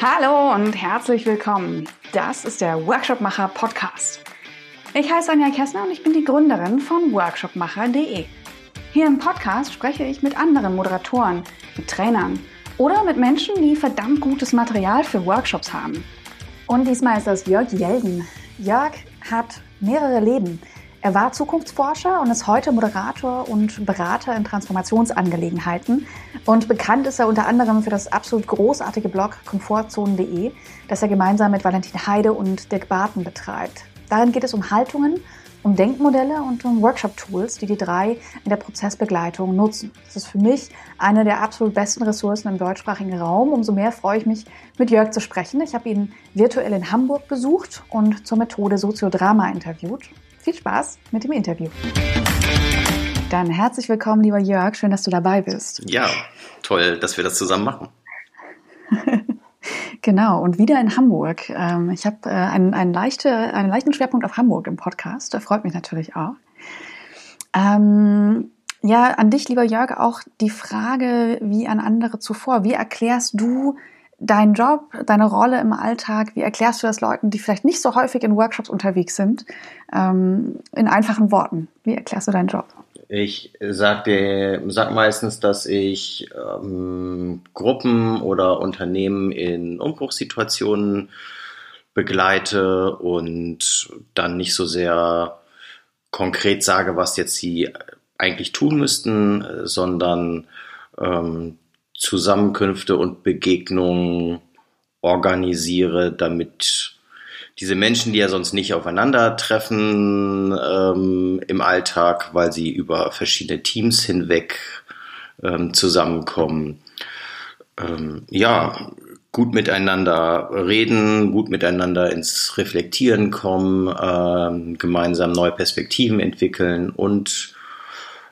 Hallo und herzlich willkommen. Das ist der Workshopmacher Podcast. Ich heiße Anja Kessner und ich bin die Gründerin von workshopmacher.de. Hier im Podcast spreche ich mit anderen Moderatoren, mit Trainern oder mit Menschen, die verdammt gutes Material für Workshops haben. Und diesmal ist das Jörg Jelden. Jörg hat mehrere Leben. Er war Zukunftsforscher und ist heute Moderator und Berater in Transformationsangelegenheiten. Und bekannt ist er unter anderem für das absolut großartige Blog komfortzonen.de, das er gemeinsam mit Valentin Heide und Dirk Barton betreibt. Darin geht es um Haltungen, um Denkmodelle und um Workshop-Tools, die die drei in der Prozessbegleitung nutzen. Das ist für mich eine der absolut besten Ressourcen im deutschsprachigen Raum. Umso mehr freue ich mich, mit Jörg zu sprechen. Ich habe ihn virtuell in Hamburg besucht und zur Methode Soziodrama interviewt. Viel Spaß mit dem Interview. Dann herzlich willkommen, lieber Jörg. Schön, dass du dabei bist. Ja, toll, dass wir das zusammen machen. genau, und wieder in Hamburg. Ähm, ich habe äh, einen, einen, leichte, einen leichten Schwerpunkt auf Hamburg im Podcast. Der freut mich natürlich auch. Ähm, ja, an dich, lieber Jörg, auch die Frage wie an andere zuvor. Wie erklärst du deinen Job, deine Rolle im Alltag, wie erklärst du das Leuten, die vielleicht nicht so häufig in Workshops unterwegs sind, ähm, in einfachen Worten? Wie erklärst du deinen Job? Ich sage sag meistens, dass ich ähm, Gruppen oder Unternehmen in Umbruchssituationen begleite und dann nicht so sehr konkret sage, was jetzt sie eigentlich tun müssten, sondern ähm, Zusammenkünfte und Begegnungen organisiere, damit diese Menschen, die ja sonst nicht aufeinandertreffen ähm, im Alltag, weil sie über verschiedene Teams hinweg ähm, zusammenkommen, ähm, ja, gut miteinander reden, gut miteinander ins Reflektieren kommen, ähm, gemeinsam neue Perspektiven entwickeln und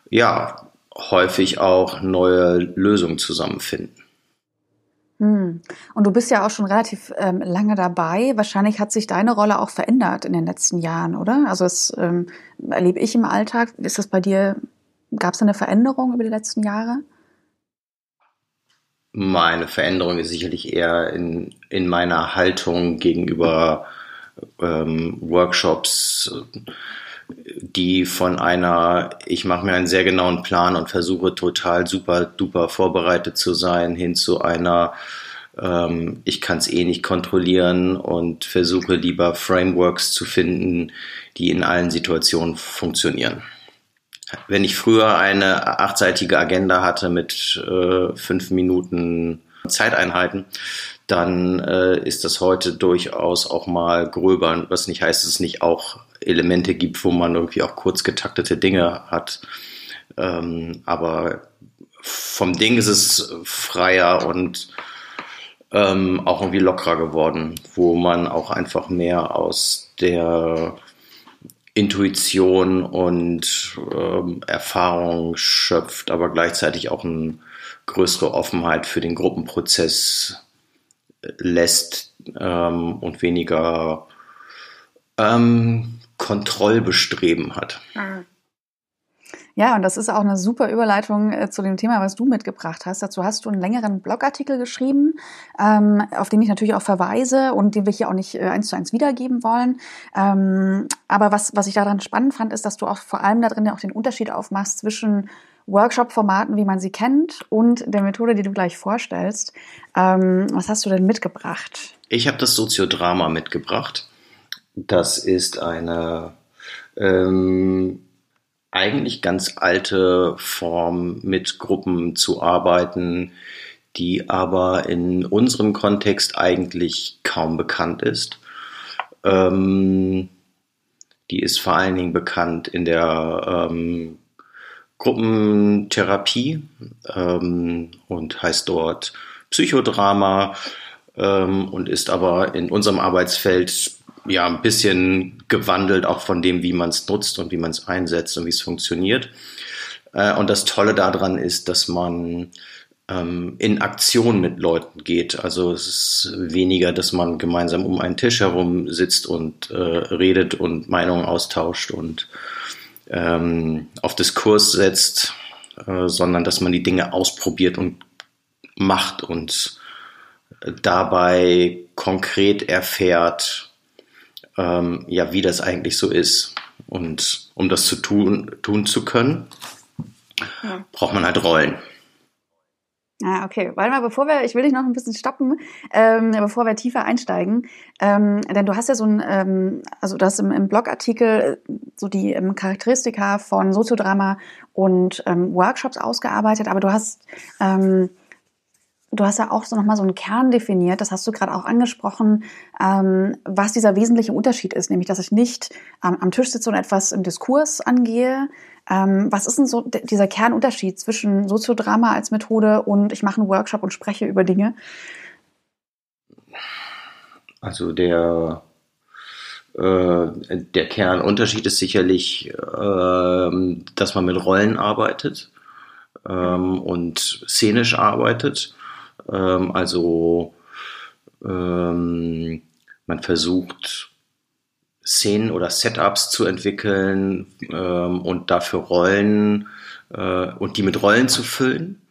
ja, häufig auch neue Lösungen zusammenfinden. Hm. Und du bist ja auch schon relativ ähm, lange dabei. Wahrscheinlich hat sich deine Rolle auch verändert in den letzten Jahren, oder? Also das ähm, erlebe ich im Alltag. Ist das bei dir, gab es eine Veränderung über die letzten Jahre? Meine Veränderung ist sicherlich eher in, in meiner Haltung gegenüber ähm, Workshops, die von einer, ich mache mir einen sehr genauen Plan und versuche total super duper vorbereitet zu sein, hin zu einer, ähm, ich kann es eh nicht kontrollieren und versuche lieber Frameworks zu finden, die in allen Situationen funktionieren. Wenn ich früher eine achtseitige Agenda hatte mit äh, fünf Minuten Zeiteinheiten, dann äh, ist das heute durchaus auch mal gröber, was nicht heißt, dass es nicht auch Elemente gibt, wo man irgendwie auch kurz getaktete Dinge hat. Ähm, aber vom Ding ist es freier und ähm, auch irgendwie lockerer geworden, wo man auch einfach mehr aus der Intuition und ähm, Erfahrung schöpft, aber gleichzeitig auch eine größere Offenheit für den Gruppenprozess lässt ähm, und weniger ähm, Kontrollbestreben hat. Ja, und das ist auch eine super Überleitung äh, zu dem Thema, was du mitgebracht hast. Dazu hast du einen längeren Blogartikel geschrieben, ähm, auf den ich natürlich auch verweise und den wir hier auch nicht äh, eins zu eins wiedergeben wollen. Ähm, aber was, was ich daran spannend fand, ist, dass du auch vor allem da drin auch den Unterschied aufmachst zwischen Workshop-Formaten, wie man sie kennt, und der Methode, die du gleich vorstellst. Ähm, was hast du denn mitgebracht? Ich habe das Soziodrama mitgebracht. Das ist eine ähm, eigentlich ganz alte Form, mit Gruppen zu arbeiten, die aber in unserem Kontext eigentlich kaum bekannt ist. Ähm, die ist vor allen Dingen bekannt in der ähm, Gruppentherapie ähm, und heißt dort Psychodrama ähm, und ist aber in unserem Arbeitsfeld ja ein bisschen gewandelt, auch von dem, wie man es nutzt und wie man es einsetzt und wie es funktioniert. Äh, und das Tolle daran ist, dass man ähm, in Aktion mit Leuten geht. Also es ist weniger, dass man gemeinsam um einen Tisch herum sitzt und äh, redet und Meinungen austauscht und ähm, auf Diskurs setzt, äh, sondern dass man die Dinge ausprobiert und macht und dabei konkret erfährt, ähm, ja, wie das eigentlich so ist. Und um das zu tun, tun zu können, ja. braucht man halt Rollen. Ah, okay. Warte mal, bevor wir, ich will dich noch ein bisschen stoppen, ähm, bevor wir tiefer einsteigen, ähm, denn du hast ja so ein, ähm, also das im, im Blogartikel so die ähm, Charakteristika von Soziodrama und ähm, Workshops ausgearbeitet, aber du hast ähm, Du hast ja auch so nochmal so einen Kern definiert, das hast du gerade auch angesprochen, ähm, was dieser wesentliche Unterschied ist, nämlich dass ich nicht ähm, am Tisch sitze und etwas im Diskurs angehe. Ähm, was ist denn so dieser Kernunterschied zwischen Soziodrama als Methode und ich mache einen Workshop und spreche über Dinge? Also der, äh, der Kernunterschied ist sicherlich, äh, dass man mit Rollen arbeitet ähm, und szenisch arbeitet ähm, also ähm, man versucht Szenen oder Setups zu entwickeln ähm, und dafür Rollen äh, und die mit Rollen zu füllen.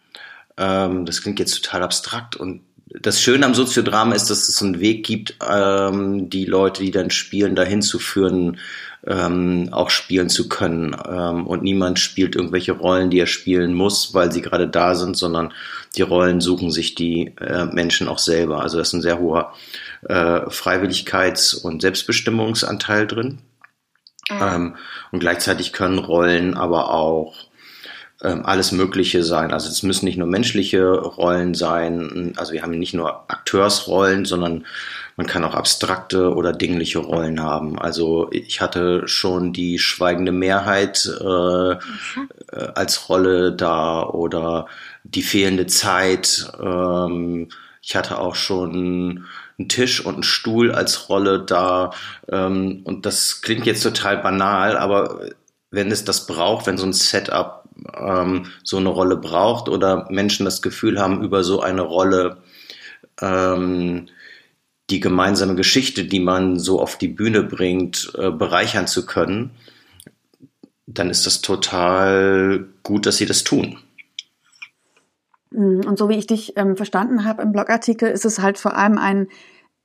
Ähm, das klingt jetzt total abstrakt und das Schöne am Soziodrama ist, dass es einen Weg gibt, ähm, die Leute, die dann spielen, dahin zu führen, ähm, auch spielen zu können. Ähm, und niemand spielt irgendwelche Rollen, die er spielen muss, weil sie gerade da sind, sondern die Rollen suchen sich die äh, Menschen auch selber. Also das ist ein sehr hoher äh, Freiwilligkeits- und Selbstbestimmungsanteil drin. Mhm. und gleichzeitig können Rollen aber auch ähm, alles Mögliche sein. Also es müssen nicht nur menschliche Rollen sein. Also wir haben nicht nur Akteursrollen, sondern man kann auch abstrakte oder dingliche Rollen haben. Also ich hatte schon die schweigende Mehrheit äh, mhm. als Rolle da oder die fehlende Zeit. Ähm, ich hatte auch schon einen Tisch und einen Stuhl als Rolle da. Ähm, und das klingt jetzt total banal, aber wenn es das braucht, wenn so ein Setup ähm, so eine Rolle braucht oder Menschen das Gefühl haben, über so eine Rolle ähm, die gemeinsame Geschichte, die man so auf die Bühne bringt, äh, bereichern zu können, dann ist das total gut, dass sie das tun. Mm, und so wie ich dich ähm, verstanden habe im Blogartikel, ist es halt vor allem ein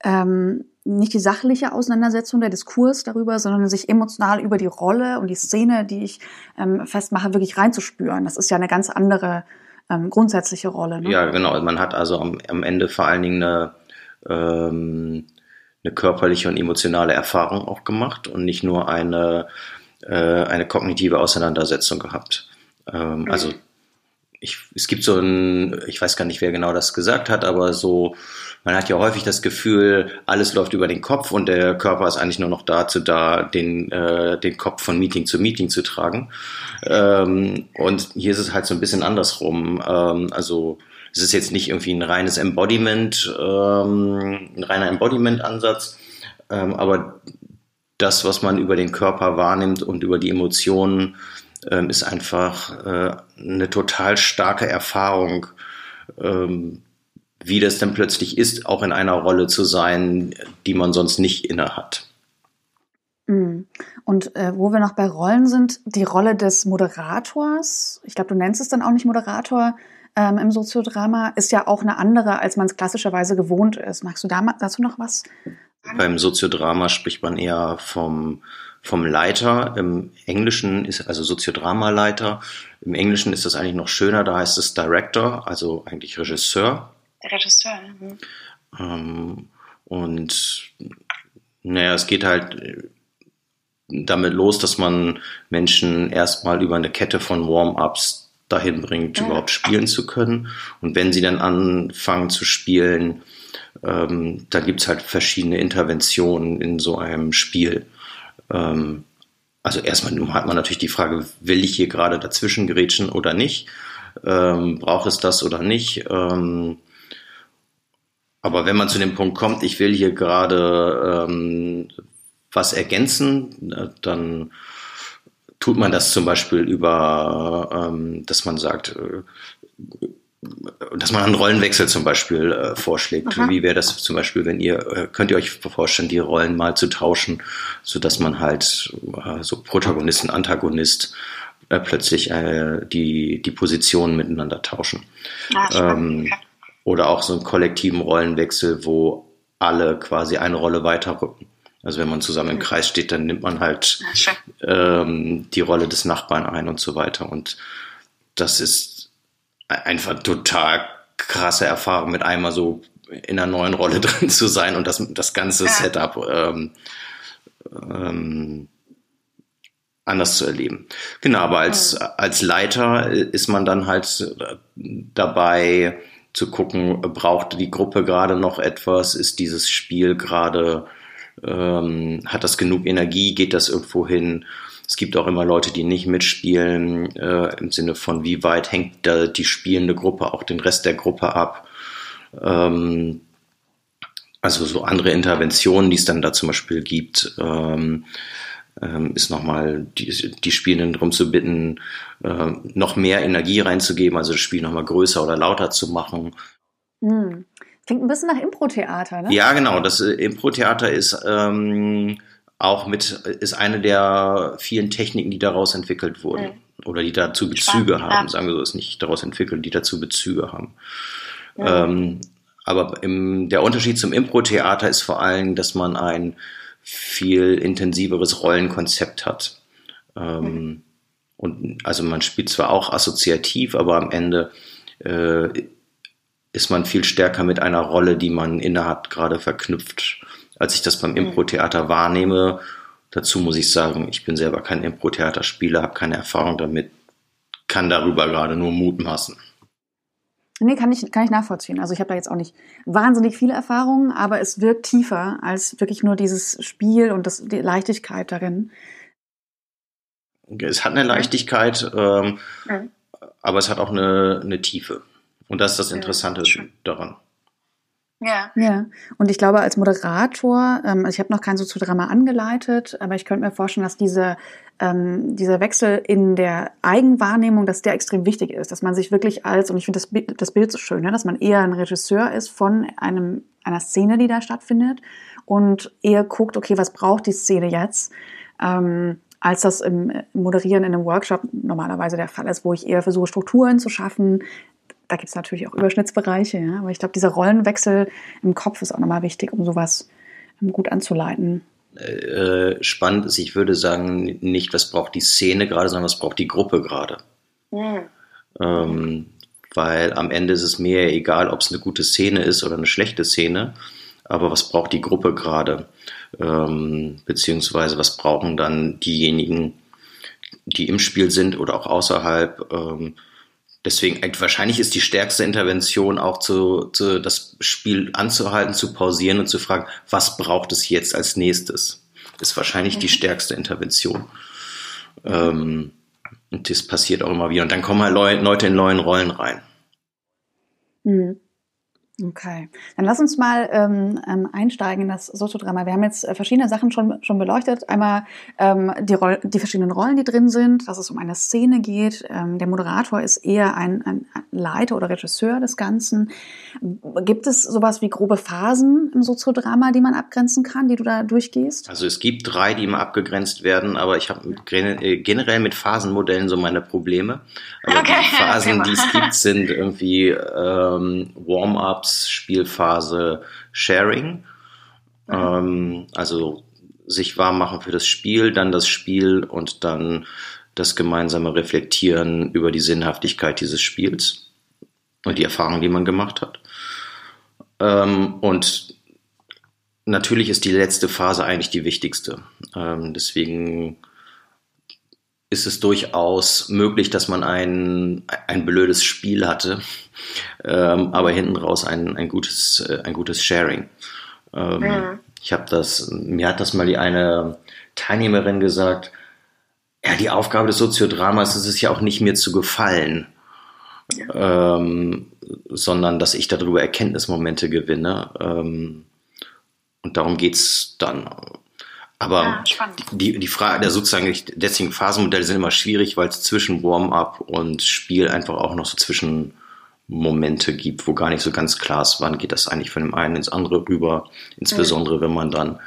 ähm, nicht die sachliche Auseinandersetzung, der Diskurs darüber, sondern sich emotional über die Rolle und die Szene, die ich ähm, festmache, wirklich reinzuspüren. Das ist ja eine ganz andere ähm, grundsätzliche Rolle. Ne? Ja, genau. Man hat also am, am Ende vor allen Dingen eine ähm, eine körperliche und emotionale Erfahrung auch gemacht und nicht nur eine, äh, eine kognitive Auseinandersetzung gehabt. Ähm, mhm. Also ich, es gibt so ein, ich weiß gar nicht, wer genau das gesagt hat, aber so, man hat ja häufig das Gefühl, alles läuft über den Kopf und der Körper ist eigentlich nur noch dazu da, den, äh, den Kopf von Meeting zu Meeting zu tragen. Ähm, und hier ist es halt so ein bisschen andersrum. Ähm, also es ist jetzt nicht irgendwie ein reines Embodiment, ähm, ein reiner Embodiment-Ansatz, ähm, aber das, was man über den Körper wahrnimmt und über die Emotionen, ähm, ist einfach äh, eine total starke Erfahrung, ähm, wie das denn plötzlich ist, auch in einer Rolle zu sein, die man sonst nicht inne hat. Mhm. Und äh, wo wir noch bei Rollen sind, die Rolle des Moderators, ich glaube, du nennst es dann auch nicht Moderator, ähm, im Soziodrama ist ja auch eine andere, als man es klassischerweise gewohnt ist. Magst du da, dazu noch was? Beim Soziodrama spricht man eher vom, vom Leiter. Im Englischen ist also Soziodrama-Leiter. Im Englischen ist das eigentlich noch schöner, da heißt es Director, also eigentlich Regisseur. Regisseur. Mhm. Ähm, und naja, es geht halt damit los, dass man Menschen erstmal über eine Kette von Warm-ups dahin bringt, ja. überhaupt spielen zu können. Und wenn sie dann anfangen zu spielen, ähm, da gibt's halt verschiedene Interventionen in so einem Spiel. Ähm, also erstmal hat man natürlich die Frage, will ich hier gerade dazwischen gerätschen oder nicht? Ähm, braucht es das oder nicht? Ähm, aber wenn man zu dem Punkt kommt, ich will hier gerade ähm, was ergänzen, äh, dann tut man das zum Beispiel über, ähm, dass man sagt, äh, dass man einen Rollenwechsel zum Beispiel äh, vorschlägt. Aha. Wie wäre das zum Beispiel, wenn ihr, äh, könnt ihr euch vorstellen, die Rollen mal zu tauschen, so dass man halt äh, so Protagonist und Antagonist äh, plötzlich äh, die, die Positionen miteinander tauschen. Ah, ähm, oder auch so einen kollektiven Rollenwechsel, wo alle quasi eine Rolle weiterrücken. Also wenn man zusammen im mhm. Kreis steht, dann nimmt man halt ähm, die Rolle des Nachbarn ein und so weiter. Und das ist einfach total krasse Erfahrung, mit einmal so in einer neuen Rolle drin zu sein und das, das ganze ja. Setup ähm, ähm, anders zu erleben. Genau, aber als, mhm. als Leiter ist man dann halt dabei zu gucken, braucht die Gruppe gerade noch etwas, ist dieses Spiel gerade ähm, hat das genug Energie? Geht das irgendwo hin? Es gibt auch immer Leute, die nicht mitspielen, äh, im Sinne von, wie weit hängt da die spielende Gruppe auch den Rest der Gruppe ab. Ähm, also so andere Interventionen, die es dann da zum Beispiel gibt, ähm, ähm, ist nochmal die, die Spielenden darum zu bitten, äh, noch mehr Energie reinzugeben, also das Spiel nochmal größer oder lauter zu machen. Mhm. Klingt ein bisschen nach Impro-Theater, ne? Ja, genau. Das äh, Impro-Theater ist ähm, auch mit, ist eine der vielen Techniken, die daraus entwickelt wurden. Mhm. Oder die dazu Bezüge Spannend, haben, ja. sagen wir so, ist nicht daraus entwickelt, die dazu Bezüge haben. Mhm. Ähm, aber im, der Unterschied zum Impro-Theater ist vor allem, dass man ein viel intensiveres Rollenkonzept hat. Ähm, mhm. Und also man spielt zwar auch assoziativ, aber am Ende äh, ist man viel stärker mit einer Rolle, die man innehat, gerade verknüpft, als ich das beim mhm. Impro-Theater wahrnehme. Dazu muss ich sagen, ich bin selber kein Impro-Theaterspieler, habe keine Erfahrung damit, kann darüber gerade nur mutmaßen. Nee, kann ich, kann ich nachvollziehen. Also ich habe da jetzt auch nicht wahnsinnig viele Erfahrungen, aber es wirkt tiefer als wirklich nur dieses Spiel und das, die Leichtigkeit darin. Es hat eine Leichtigkeit, ähm, ja. aber es hat auch eine, eine Tiefe. Und das ist das Interessante ja, daran. Ja. Ja. Und ich glaube, als Moderator, ähm, also ich habe noch kein Soziodrama angeleitet, aber ich könnte mir vorstellen, dass diese, ähm, dieser Wechsel in der Eigenwahrnehmung, dass der extrem wichtig ist, dass man sich wirklich als, und ich finde das, das Bild so schön, ne, dass man eher ein Regisseur ist von einem, einer Szene, die da stattfindet und eher guckt, okay, was braucht die Szene jetzt? Ähm, als das im Moderieren in einem Workshop normalerweise der Fall ist, wo ich eher versuche, Strukturen zu schaffen, da gibt es natürlich auch Überschnittsbereiche, ja. Aber ich glaube, dieser Rollenwechsel im Kopf ist auch nochmal wichtig, um sowas ähm, gut anzuleiten. Äh, spannend ist, ich würde sagen, nicht, was braucht die Szene gerade, sondern was braucht die Gruppe gerade. Mhm. Ähm, weil am Ende ist es mir egal, ob es eine gute Szene ist oder eine schlechte Szene, aber was braucht die Gruppe gerade? Ähm, beziehungsweise was brauchen dann diejenigen, die im Spiel sind oder auch außerhalb? Ähm, Deswegen, wahrscheinlich ist die stärkste Intervention auch zu, zu das Spiel anzuhalten, zu pausieren und zu fragen, was braucht es jetzt als nächstes? Ist wahrscheinlich mhm. die stärkste Intervention. Ähm, und das passiert auch immer wieder. Und dann kommen halt Leute in neuen Rollen rein. Mhm. Okay, dann lass uns mal ähm, ähm, einsteigen in das Soziodrama. Wir haben jetzt äh, verschiedene Sachen schon, schon beleuchtet. Einmal ähm, die, Roll die verschiedenen Rollen, die drin sind, dass es um eine Szene geht. Ähm, der Moderator ist eher ein, ein Leiter oder Regisseur des Ganzen. Gibt es sowas wie grobe Phasen im Soziodrama, die man abgrenzen kann, die du da durchgehst? Also es gibt drei, die immer abgegrenzt werden, aber ich habe äh, generell mit Phasenmodellen so meine Probleme. Aber okay. die Phasen, die es gibt, sind irgendwie ähm, Warm-ups, Spielphase Sharing. Mhm. Ähm, also sich warm machen für das Spiel, dann das Spiel und dann das gemeinsame Reflektieren über die Sinnhaftigkeit dieses Spiels und die Erfahrungen, die man gemacht hat. Ähm, und natürlich ist die letzte Phase eigentlich die wichtigste. Ähm, deswegen ist es durchaus möglich, dass man ein, ein blödes Spiel hatte, ähm, aber hinten raus ein, ein, gutes, äh, ein gutes Sharing. Ähm, ja. Ich habe das, mir hat das mal die eine Teilnehmerin gesagt, ja, die Aufgabe des Soziodramas ist es ja auch nicht mir zu gefallen, ja. ähm, sondern dass ich darüber Erkenntnismomente gewinne. Ähm, und darum geht's dann. Aber ja, die, die Frage, der sozusagen, deswegen Phasenmodelle sind immer schwierig, weil es zwischen Warm-up und Spiel einfach auch noch so Zwischenmomente gibt, wo gar nicht so ganz klar ist, wann geht das eigentlich von dem einen ins andere rüber. Insbesondere mhm. wenn man dann,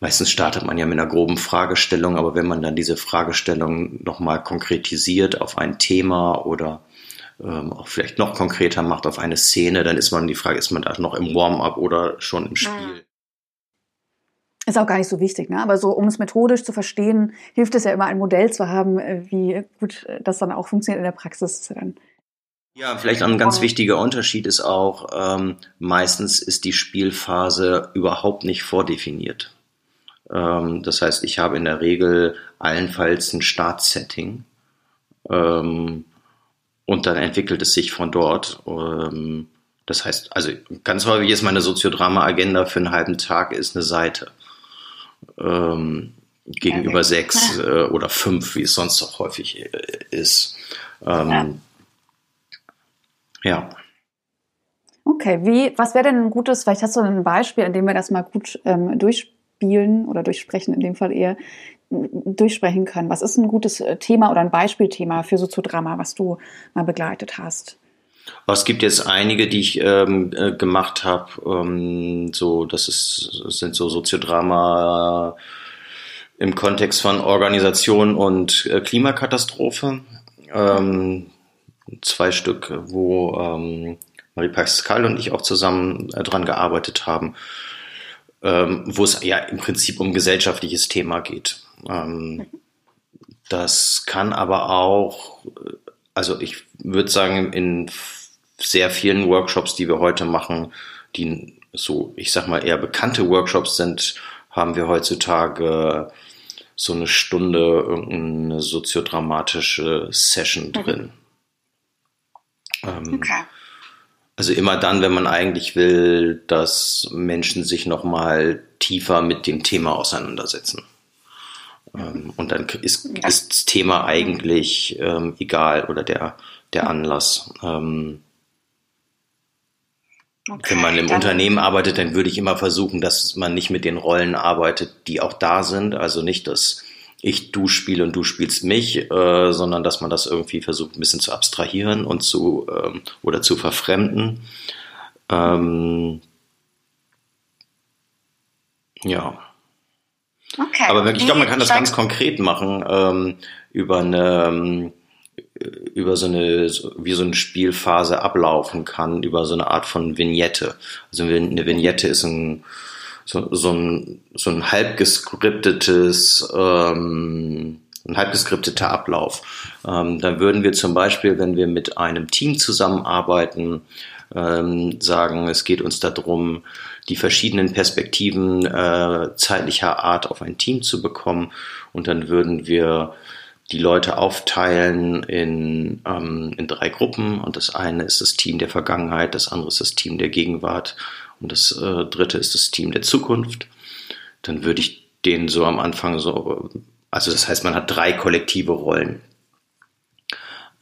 meistens startet man ja mit einer groben Fragestellung, aber wenn man dann diese Fragestellung nochmal konkretisiert auf ein Thema oder ähm, auch vielleicht noch konkreter macht auf eine Szene, dann ist man die Frage, ist man da noch im Warm-up oder schon im Spiel? Ist auch gar nicht so wichtig, ne? Aber so, um es methodisch zu verstehen, hilft es ja immer, ein Modell zu haben, äh, wie gut das dann auch funktioniert in der Praxis. Dann ja, vielleicht ein ganz wichtiger Unterschied ist auch, ähm, meistens ist die Spielphase überhaupt nicht vordefiniert. Ähm, das heißt, ich habe in der Regel allenfalls ein Startsetting ähm, und dann entwickelt es sich von dort. Ähm, das heißt, also ganz häufig ist meine Soziodrama-Agenda für einen halben Tag ist eine Seite. Ähm, gegenüber sechs äh, oder fünf, wie es sonst auch häufig äh, ist. Ähm, ja. ja. Okay, wie, was wäre denn ein gutes, vielleicht hast du ein Beispiel, in dem wir das mal gut ähm, durchspielen oder durchsprechen, in dem Fall eher durchsprechen können. Was ist ein gutes äh, Thema oder ein Beispielthema für Soziodrama, was du mal begleitet hast? Es gibt jetzt einige, die ich ähm, äh, gemacht habe. Ähm, so, das das sind so Soziodrama im Kontext von Organisation und äh, Klimakatastrophe. Ähm, zwei Stück, wo ähm, Marie Pascal und ich auch zusammen äh, dran gearbeitet haben, ähm, wo es ja im Prinzip um gesellschaftliches Thema geht. Ähm, das kann aber auch, also ich würde sagen, in sehr vielen Workshops, die wir heute machen, die so, ich sag mal, eher bekannte Workshops sind, haben wir heutzutage so eine Stunde irgendeine soziodramatische Session drin. Ähm, okay. Also immer dann, wenn man eigentlich will, dass Menschen sich nochmal tiefer mit dem Thema auseinandersetzen. Ähm, und dann ist, ist, das Thema eigentlich ähm, egal oder der, der Anlass. Ähm, Okay, Wenn man im Unternehmen arbeitet, dann würde ich immer versuchen, dass man nicht mit den Rollen arbeitet, die auch da sind. Also nicht, dass ich du spiele und du spielst mich, äh, sondern dass man das irgendwie versucht, ein bisschen zu abstrahieren und zu ähm, oder zu verfremden. Ähm, ja. Okay. Aber ich glaube, man kann das ganz konkret machen ähm, über eine ähm, über so eine, wie so eine Spielphase ablaufen kann, über so eine Art von Vignette. Also eine Vignette ist ein, so, so ein, so ein halb geskriptetes, ähm, ein halb geskripteter Ablauf. Ähm, dann würden wir zum Beispiel, wenn wir mit einem Team zusammenarbeiten, ähm, sagen, es geht uns darum, die verschiedenen Perspektiven äh, zeitlicher Art auf ein Team zu bekommen. Und dann würden wir die Leute aufteilen in, ähm, in drei Gruppen und das eine ist das Team der Vergangenheit, das andere ist das Team der Gegenwart und das äh, dritte ist das Team der Zukunft. Dann würde ich denen so am Anfang so, also das heißt, man hat drei kollektive Rollen.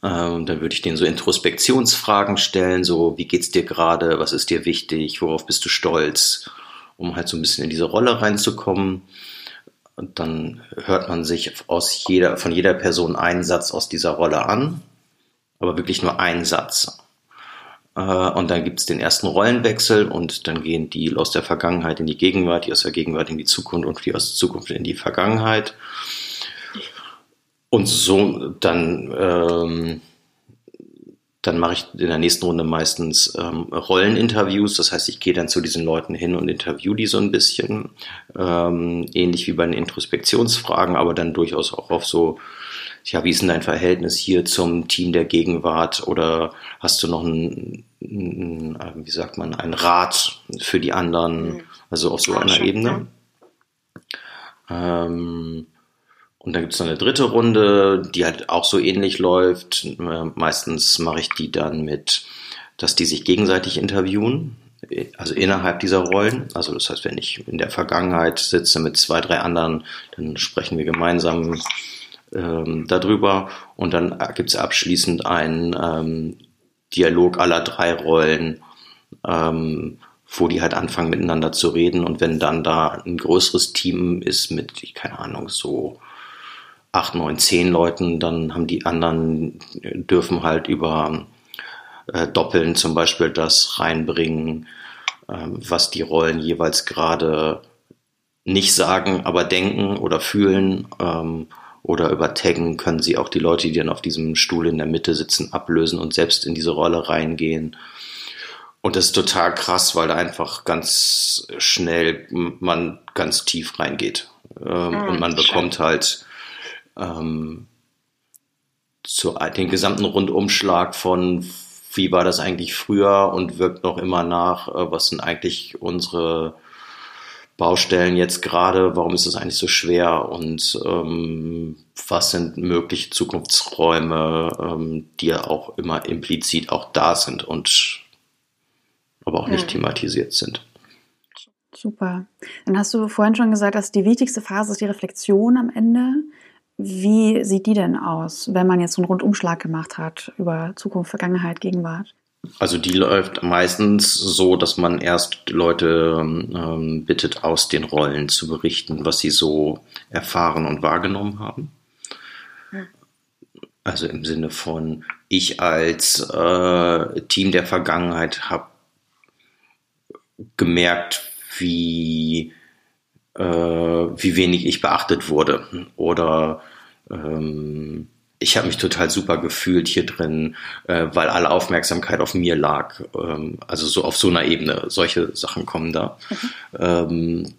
Ähm, dann würde ich denen so Introspektionsfragen stellen, so wie geht's dir gerade, was ist dir wichtig, worauf bist du stolz, um halt so ein bisschen in diese Rolle reinzukommen. Und dann hört man sich aus jeder, von jeder Person einen Satz aus dieser Rolle an, aber wirklich nur einen Satz. Äh, und dann gibt es den ersten Rollenwechsel und dann gehen die aus der Vergangenheit in die Gegenwart, die aus der Gegenwart in die Zukunft und die aus der Zukunft in die Vergangenheit. Und so dann ähm, dann mache ich in der nächsten Runde meistens ähm, Rolleninterviews. Das heißt, ich gehe dann zu diesen Leuten hin und interview die so ein bisschen. Ähm, ähnlich wie bei den Introspektionsfragen, aber dann durchaus auch auf so, ja, wie ist denn dein Verhältnis hier zum Team der Gegenwart? Oder hast du noch ein, ein wie sagt man, ein Rat für die anderen? Mhm. Also auf so einer Ebene. Ähm, und dann gibt es noch eine dritte Runde, die halt auch so ähnlich läuft. Meistens mache ich die dann mit, dass die sich gegenseitig interviewen, also innerhalb dieser Rollen. Also das heißt, wenn ich in der Vergangenheit sitze mit zwei, drei anderen, dann sprechen wir gemeinsam ähm, darüber. Und dann gibt es abschließend einen ähm, Dialog aller drei Rollen, ähm, wo die halt anfangen miteinander zu reden. Und wenn dann da ein größeres Team ist mit, keine Ahnung, so acht, neun, zehn Leuten, dann haben die anderen, dürfen halt über äh, Doppeln zum Beispiel das reinbringen, äh, was die Rollen jeweils gerade nicht sagen, aber denken oder fühlen. Ähm, oder über Taggen können sie auch die Leute, die dann auf diesem Stuhl in der Mitte sitzen, ablösen und selbst in diese Rolle reingehen. Und das ist total krass, weil da einfach ganz schnell man ganz tief reingeht. Ähm, mhm, und man bekommt schön. halt ähm, so den gesamten Rundumschlag von wie war das eigentlich früher und wirkt noch immer nach, äh, was sind eigentlich unsere Baustellen jetzt gerade, warum ist das eigentlich so schwer und ähm, was sind mögliche Zukunftsräume, ähm, die ja auch immer implizit auch da sind und aber auch nicht ja. thematisiert sind. Super. Dann hast du vorhin schon gesagt, dass die wichtigste Phase ist die Reflexion am Ende. Wie sieht die denn aus, wenn man jetzt so einen Rundumschlag gemacht hat über Zukunft, Vergangenheit, Gegenwart? Also die läuft meistens so, dass man erst Leute ähm, bittet, aus den Rollen zu berichten, was sie so erfahren und wahrgenommen haben. Also im Sinne von, ich als äh, Team der Vergangenheit habe gemerkt, wie, äh, wie wenig ich beachtet wurde. Oder ähm, ich habe mich total super gefühlt hier drin, äh, weil alle Aufmerksamkeit auf mir lag. Ähm, also so auf so einer Ebene. Solche Sachen kommen da. Mhm. Ähm,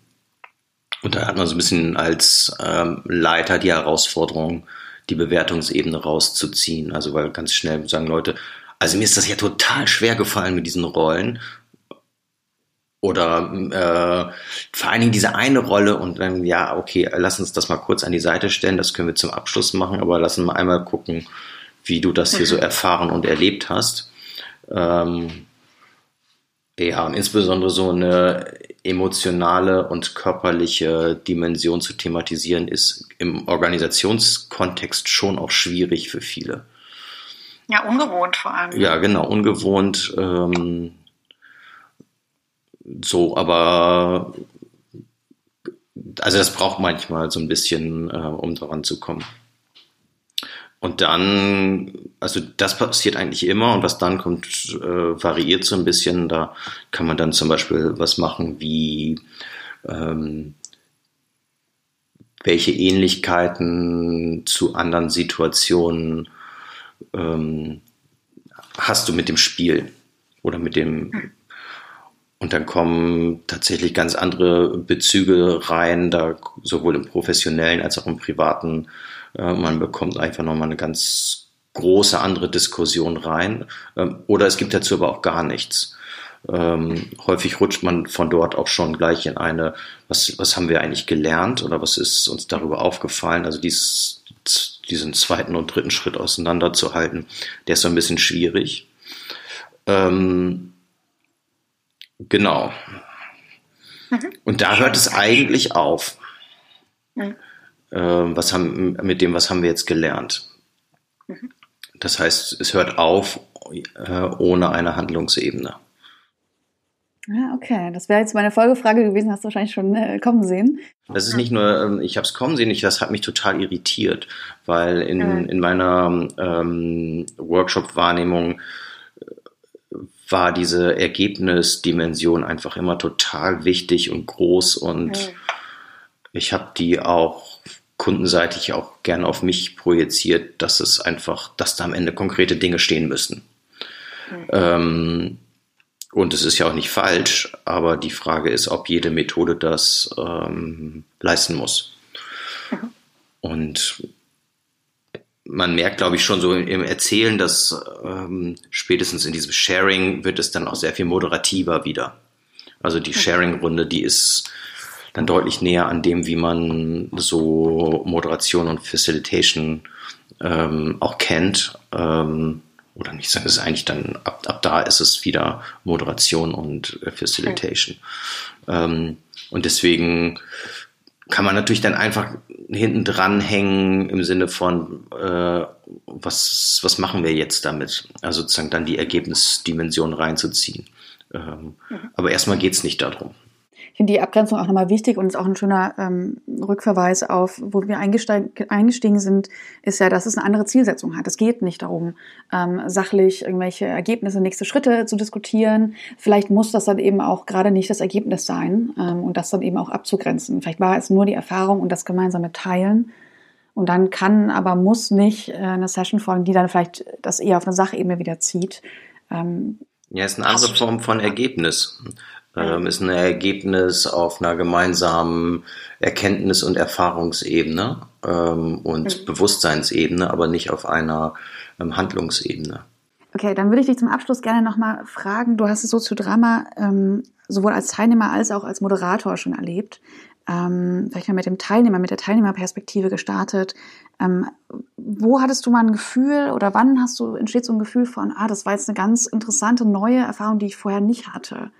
und da hat man so ein bisschen als ähm, Leiter die Herausforderung, die Bewertungsebene rauszuziehen. Also weil ganz schnell sagen Leute, also mir ist das ja total schwer gefallen mit diesen Rollen. Oder äh, vor allen Dingen diese eine Rolle und dann, ja, okay, lass uns das mal kurz an die Seite stellen, das können wir zum Abschluss machen, aber lass uns mal einmal gucken, wie du das hier mhm. so erfahren und erlebt hast. Ähm, ja, und insbesondere so eine emotionale und körperliche Dimension zu thematisieren, ist im Organisationskontext schon auch schwierig für viele. Ja, ungewohnt vor allem. Ja, genau, ungewohnt. Ähm, so, aber also das braucht manchmal so ein bisschen, äh, um daran zu kommen. Und dann, also das passiert eigentlich immer und was dann kommt, äh, variiert so ein bisschen. Da kann man dann zum Beispiel was machen wie ähm, welche Ähnlichkeiten zu anderen Situationen ähm, hast du mit dem Spiel oder mit dem hm. Und dann kommen tatsächlich ganz andere Bezüge rein, da sowohl im professionellen als auch im privaten. Äh, man bekommt einfach nochmal eine ganz große andere Diskussion rein. Ähm, oder es gibt dazu aber auch gar nichts. Ähm, häufig rutscht man von dort auch schon gleich in eine, was, was haben wir eigentlich gelernt oder was ist uns darüber aufgefallen? Also dies, diesen zweiten und dritten Schritt auseinanderzuhalten, der ist so ein bisschen schwierig. Ähm, Genau. Mhm. Und da hört es eigentlich auf. Mhm. Äh, was haben, mit dem, was haben wir jetzt gelernt? Mhm. Das heißt, es hört auf äh, ohne eine Handlungsebene. Ja, okay. Das wäre jetzt meine Folgefrage gewesen, hast du wahrscheinlich schon äh, kommen sehen. Das ist nicht nur, ähm, ich habe es kommen sehen, ich, das hat mich total irritiert, weil in, in meiner ähm, Workshop-Wahrnehmung war diese Ergebnisdimension einfach immer total wichtig und groß und mhm. ich habe die auch kundenseitig auch gerne auf mich projiziert, dass es einfach, dass da am Ende konkrete Dinge stehen müssen. Mhm. Ähm, und es ist ja auch nicht falsch, aber die Frage ist, ob jede Methode das ähm, leisten muss. Mhm. Und man merkt, glaube ich, schon so im Erzählen, dass ähm, spätestens in diesem Sharing wird es dann auch sehr viel moderativer wieder. Also die Sharing-Runde, die ist dann deutlich näher an dem, wie man so Moderation und Facilitation ähm, auch kennt. Ähm, oder nicht sagen, es ist eigentlich dann, ab, ab da ist es wieder Moderation und Facilitation. Okay. und deswegen kann man natürlich dann einfach hinten dran hängen im Sinne von, äh, was, was machen wir jetzt damit? Also sozusagen dann die Ergebnisdimension reinzuziehen. Ähm, mhm. Aber erstmal geht es nicht darum. Ich finde die Abgrenzung auch nochmal wichtig und ist auch ein schöner ähm, Rückverweis auf, wo wir eingestiegen sind, ist ja, dass es eine andere Zielsetzung hat. Es geht nicht darum, ähm, sachlich irgendwelche Ergebnisse, nächste Schritte zu diskutieren. Vielleicht muss das dann eben auch gerade nicht das Ergebnis sein ähm, und das dann eben auch abzugrenzen. Vielleicht war es nur die Erfahrung und das gemeinsame Teilen Und dann kann, aber muss nicht äh, eine Session folgen, die dann vielleicht das eher auf eine Sachebene wieder zieht. Ähm, ja, ist eine andere Form von Ergebnis. Ähm, ist ein Ergebnis auf einer gemeinsamen Erkenntnis- und Erfahrungsebene ähm, und mhm. Bewusstseinsebene, aber nicht auf einer ähm, Handlungsebene. Okay, dann würde ich dich zum Abschluss gerne nochmal fragen. Du hast das Soziodrama ähm, sowohl als Teilnehmer als auch als Moderator schon erlebt. Ähm, vielleicht mal mit dem Teilnehmer, mit der Teilnehmerperspektive gestartet. Ähm, wo hattest du mal ein Gefühl oder wann hast du, entsteht so ein Gefühl von, ah, das war jetzt eine ganz interessante neue Erfahrung, die ich vorher nicht hatte,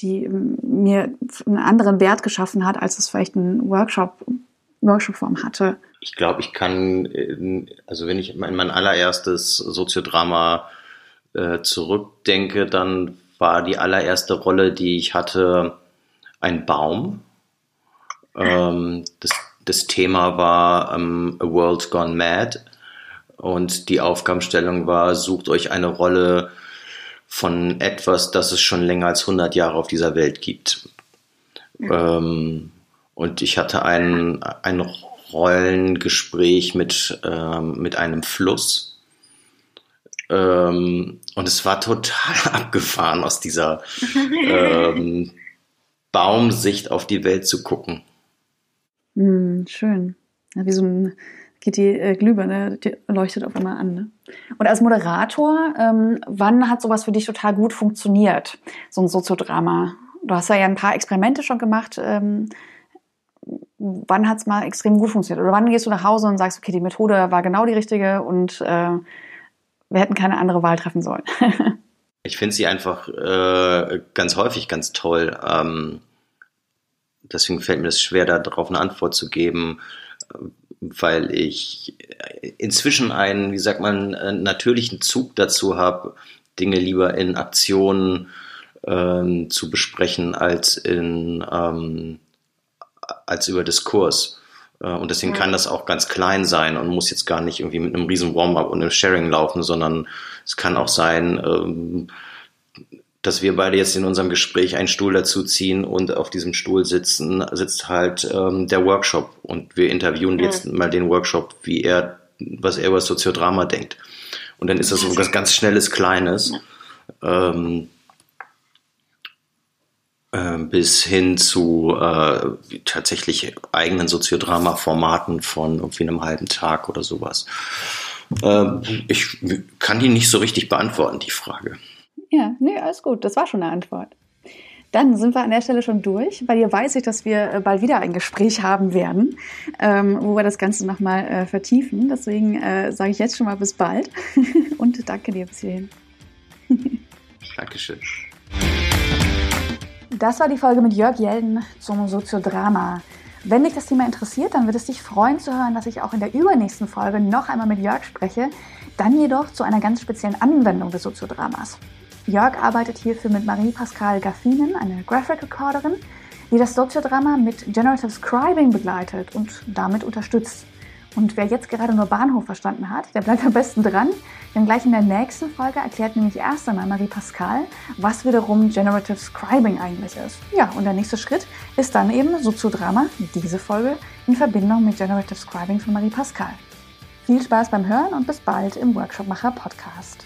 die ähm, mir einen anderen Wert geschaffen hat, als es vielleicht ein Workshop, Workshopform hatte? Ich glaube, ich kann, ähm, also wenn ich in mein allererstes Soziodrama äh, zurückdenke, dann war die allererste Rolle, die ich hatte, ein Baum. Ähm, das, das Thema war ähm, A World Gone Mad und die Aufgabenstellung war, sucht euch eine Rolle von etwas, das es schon länger als 100 Jahre auf dieser Welt gibt. Ähm, und ich hatte ein, ein Rollengespräch mit, ähm, mit einem Fluss ähm, und es war total abgefahren, aus dieser ähm, Baumsicht auf die Welt zu gucken. Mm, schön. Ja, wie so ein geht die äh, Glühbirne, die leuchtet auf einmal an. Ne? Und als Moderator, ähm, wann hat sowas für dich total gut funktioniert? So ein Soziodrama. Du hast ja, ein paar Experimente schon gemacht. Ähm, wann hat es mal extrem gut funktioniert? Oder wann gehst du nach Hause und sagst, okay, die Methode war genau die richtige und äh, wir hätten keine andere Wahl treffen sollen. ich finde sie einfach äh, ganz häufig ganz toll. Ähm, deswegen fällt mir das schwer, darauf eine Antwort zu geben, weil ich inzwischen einen, wie sagt man, natürlichen Zug dazu habe, Dinge lieber in Aktionen ähm, zu besprechen als in ähm, als über Diskurs. Äh, und deswegen ja. kann das auch ganz klein sein und muss jetzt gar nicht irgendwie mit einem riesen Warm-up und einem Sharing laufen, sondern es kann auch sein, ähm, dass wir beide jetzt in unserem Gespräch einen Stuhl dazu ziehen und auf diesem Stuhl sitzen, sitzt halt ähm, der Workshop und wir interviewen ja. jetzt mal den Workshop, wie er, was er über Soziodrama denkt. Und dann ist das so was ganz Schnelles, Kleines. Ähm, ähm, bis hin zu äh, tatsächlich eigenen Soziodrama-Formaten von irgendwie einem halben Tag oder sowas. Ähm, ich kann die nicht so richtig beantworten, die Frage. Ja, nee, alles gut. Das war schon eine Antwort. Dann sind wir an der Stelle schon durch. Bei dir weiß ich, dass wir äh, bald wieder ein Gespräch haben werden, ähm, wo wir das Ganze nochmal äh, vertiefen. Deswegen äh, sage ich jetzt schon mal bis bald und danke dir bis hierhin. Dankeschön. Das war die Folge mit Jörg Jelden zum Soziodrama. Wenn dich das Thema interessiert, dann würde es dich freuen zu hören, dass ich auch in der übernächsten Folge noch einmal mit Jörg spreche, dann jedoch zu einer ganz speziellen Anwendung des Soziodramas. Jörg arbeitet hierfür mit Marie-Pascale Gaffinen, eine Graphic Recorderin, die das Soziodrama mit Generative Scribing begleitet und damit unterstützt. Und wer jetzt gerade nur Bahnhof verstanden hat, der bleibt am besten dran, denn gleich in der nächsten Folge erklärt nämlich erst einmal Marie Pascal, was wiederum Generative Scribing eigentlich ist. Ja, und der nächste Schritt ist dann eben Soziodrama, diese Folge, in Verbindung mit Generative Scribing von Marie Pascal. Viel Spaß beim Hören und bis bald im Workshopmacher Podcast.